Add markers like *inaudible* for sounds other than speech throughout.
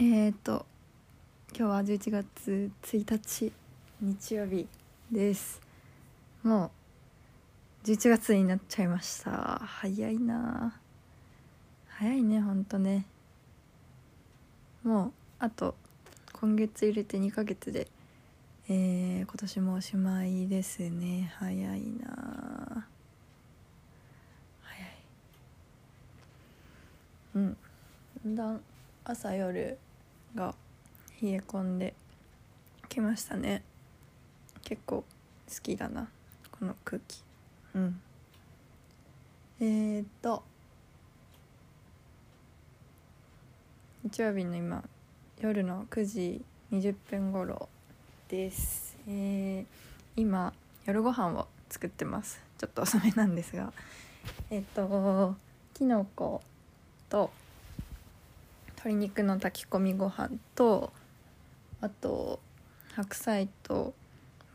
えっ、ー、と今日は11月1日日曜日です。もう11月になっちゃいました。早いな。早いねほんとね。もうあと今月入れて2ヶ月でえー、今年もおしまいですね。早いな。早い。うんだん。だん朝夜が冷え込んできましたね。結構好きだなこの空気。うん。えー、っと日曜日の今夜の9時20分頃です。えー、今夜ご飯を作ってます。ちょっと遅めなんですが。えっ、ときのこと鶏肉の炊き込みご飯とあと白菜と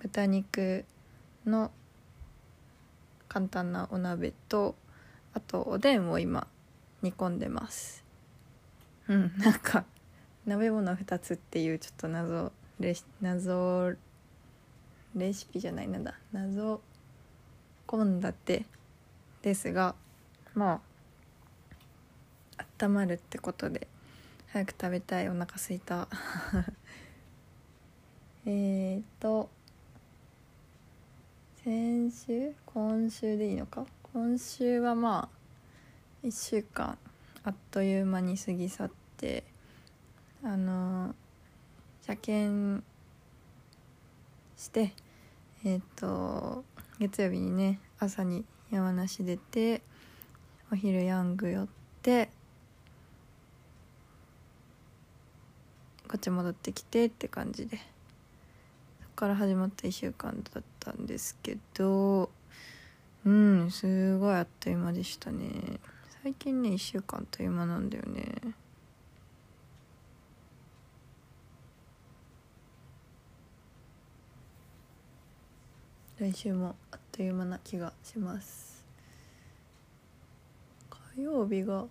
豚肉の簡単なお鍋とあとおでんを今煮込んでます。うんなんか鍋物2つっていうちょっと謎レシ謎レシピじゃないなんだ。謎献立ですがまあ温まるってことで早く食べたいお腹すいた。*laughs* えっと先週？今週でいいのか？今週はまあ1週間あっという間に過ぎ去ってあの車検してえっ、と月曜日にね朝に山梨出てお昼ヤング寄ってこっち戻ってきてって感じで。そこから始まった1週間だったんですけど。うんすごいあっという間でしたね。最近ね1週間あっという間なんだよね。来週もあっという間な気がします。火曜日が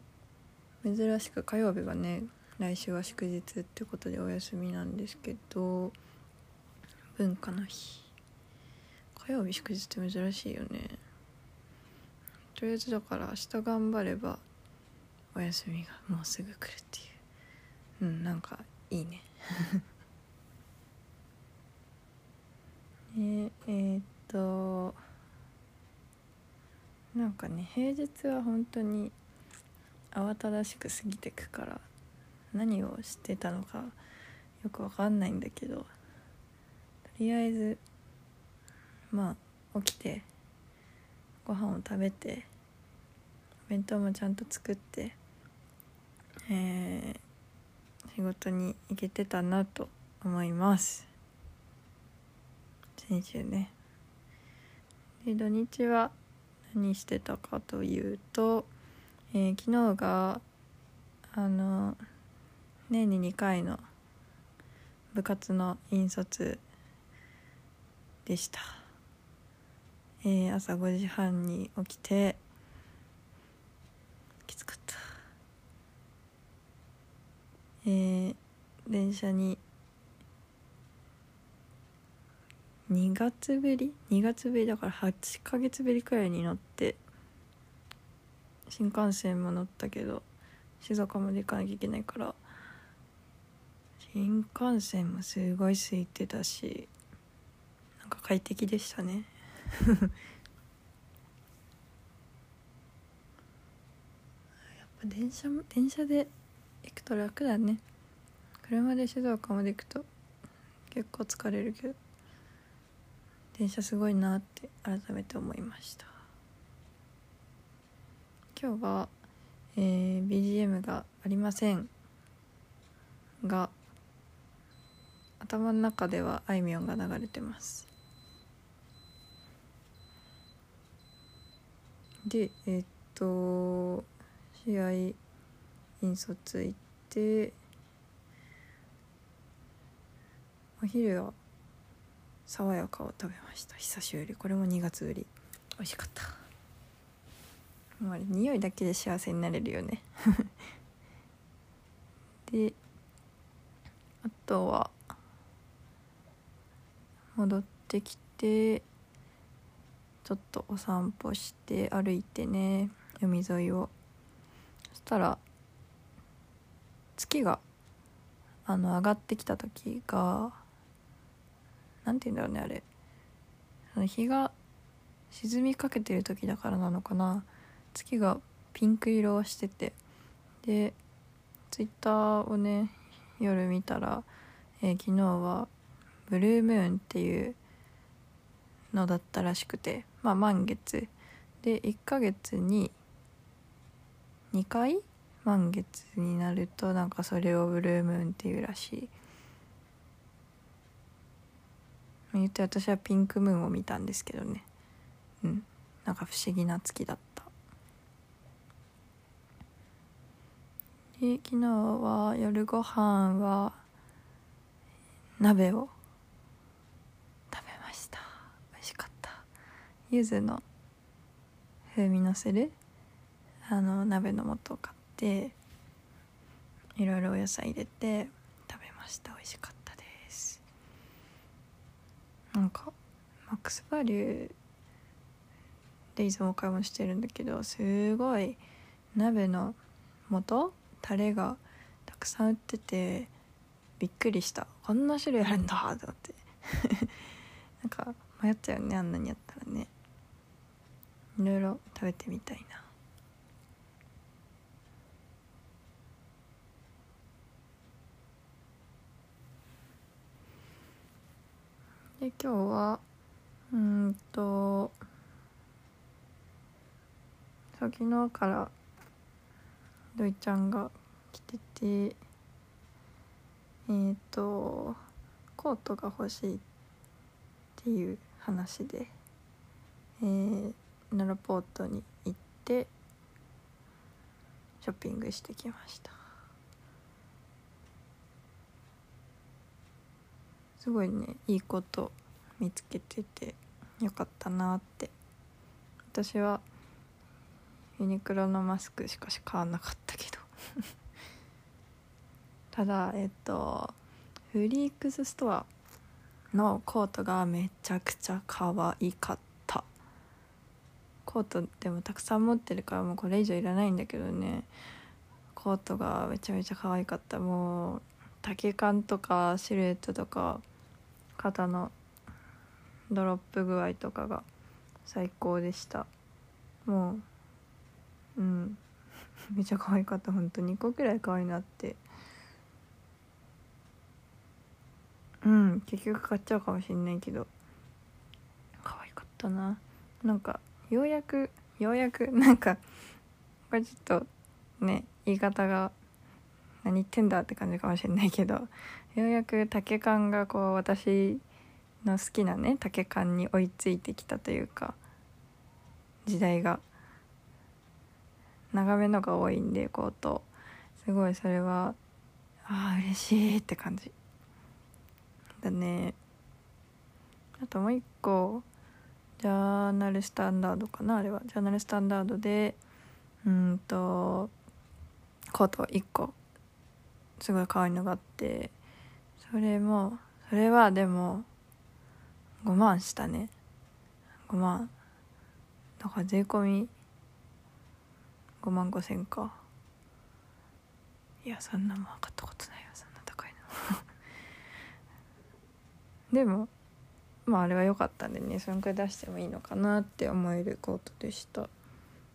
珍しく火曜日がね来週は祝日ってことでお休みなんですけど文化の日。火曜日祝日って珍しいよね。とりあえずだから明日頑張ればお休みがもうすぐ来るっていう。うんなんかいいね。え *laughs* えー、っとなんかね平日は本当に慌ただしく過ぎてくから何をしてたのかよくわかんないんだけどとりあえずまあ起きてご飯を食べてお弁当もちゃんと作って、えー、仕事に行けてたなと思います。先週ね。で土日は何してたかというと、えー、昨日があの年に2回の部活の引率でした、えー、朝5時半に起きてきつかった。えー、電車に2月ぶり？2月ぶりだから8ヶ月ぶりくらいに乗って新幹線も乗ったけど静岡まで行かなきゃいけないから新幹線もすごい空いてたしなんか快適でしたね。*laughs* やっぱ電車も電車で行くと楽だね。車で静岡まで行くと結構疲れるけど電車すごいなって改めて思いました。今日は、えー、BGM がありませんが頭の中ではあいみょんが流れてます。でえー、っと試合引率行ってお昼は爽やかを食べました。久しぶり。これも2月ぶり。美味しかった。もうあれ匂いだけで幸せになれるよね。*laughs* であとは戻ってきてちょっとお散歩して歩いてね海沿いを。そしたら月があの上がってきた時が何て言うんだろうねあれ。日が沈みかけてる時だからなのかな。月がピンク色をしてて。でツイッターをね夜見たら、えー、昨日はブルームーンっていうのだったらしくてまあ満月。で1ヶ月に2回？満月になるとなんかそれをブルームーンっていうらしい。言って私はピンクムーンを見たんですけどね。うん。なんか不思議な月だった。で昨日は夜ご飯は鍋を食べました美味しかった柚子の風味のせる？あの鍋の素を買っていろいろお野菜入れて食べました。美味しかったです。なんかマックスバリューでいつもお買い物してるんだけどすごい鍋の素？タレがたくさん売っててびっくりした。こんな種類あるんだと思って。*laughs* なんか迷っちゃうよねあんなにやったいろいろ食べてみたいな。で今日はうんと昨日から土井ちゃんが来ててえっ、ー、とコートが欲しいっていう話で、えー、ナラポートに行ってショッピングしてきました。すごいねいいこと見つけててよかったなって。私はユニクロのマスクしかし買わなかったけど。*laughs* ただえっとフリークスストアのコートがめちゃくちゃ可愛かった。コートでもたくさん持ってるからもうこれ以上いらないんだけどね。コートがめちゃめちゃ可愛かった。もう丈感とかシルエットとか肩のドロップ具合とかが最高でした。もううん。めちゃ可愛かった。本当に2個くらい可愛いなって。うん。結局買っちゃうかもしんないけど。可愛かったな。なんかようやくようやく *laughs* なんかこれちょっとね言い方が何言ってんだって感じかもしれないけどようやく竹缶がこう私の好きなね竹缶に追いついてきたというか時代が長めのが多いんでコートすごいそれはああ嬉しいって感じ。だね。あともう一個ジャーナルスタンダードかなあれは。ジャーナルスタンダードでうんとコート1個すごい可愛いのがあってそれもそれはでも5万したね。5万だから税込み5万5千か。いやそんなもん買ったことないよそんな高いの。*laughs* でもまああれは良かったんでねそのくらい出してもいいのかなって思えるコートでした。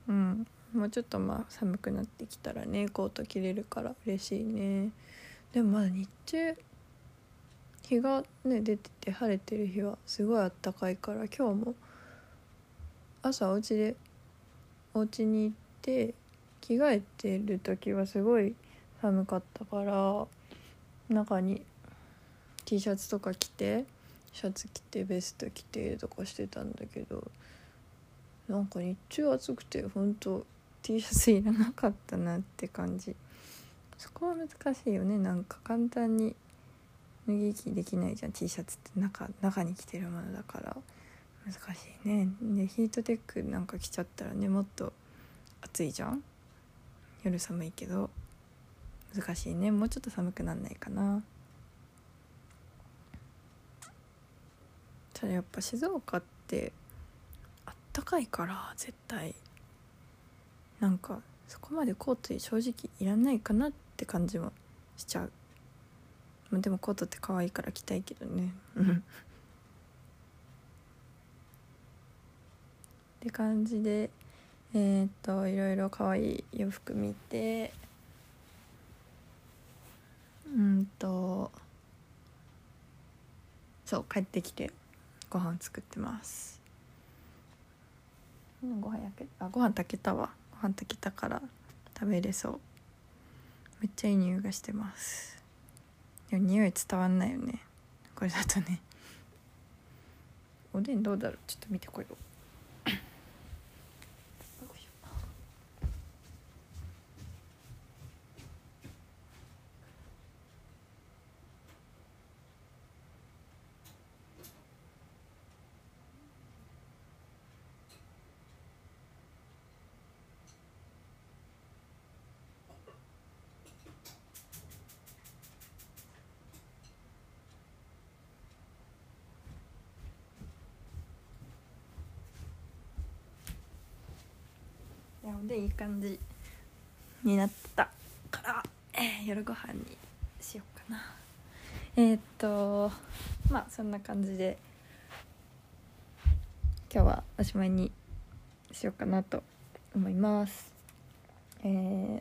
うん。もうちょっとまあ寒くなってきたらねコート着れるから嬉しいね。でもまだ日中日がね出てて晴れてる日はすごいあったかいから今日も朝お家でお家に行って着替えてる時はすごい寒かったから中に T シャツとか着てシャツ着てベスト着てとかしてたんだけどなんか日中暑くてほんと T シャツいらなかったなって感じ。そこは難しいよね。なんか簡単に脱ぎ着できないじゃん。T シャツって中中に着てるものだから。難しいね。でヒートテックなんか着ちゃったらねもっと暑いじゃん。夜寒いけど。難しいね。もうちょっと寒くなんないかな。ただやっぱ静岡ってあったかいから絶対なんかそこまでコート正直いらないかなって感じもしちゃう。まあでもコートって可愛いから着たいけどね。って感じでえー、っといろいろ可愛い洋服見て。うんとそう帰ってきて。ご飯作ってます。ご飯焼けあご飯炊けたわ。ご飯炊けたから食べれそう。めっちゃいい匂いがしてます。でも匂い伝わんないよね。これだとね。おでんどうだろう？ちょっと見てこよう。いやでいい感じになったから、えー、夜ご飯にしようかな。えー、っとまあそんな感じで今日はおしまいにしようかなと思います。えー、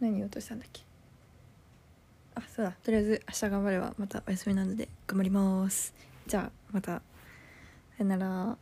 何言おうとしたんだっけ？あそうだ。とりあえず明日頑張ればまたお休みなので頑張ります。じゃあまた。さよなら。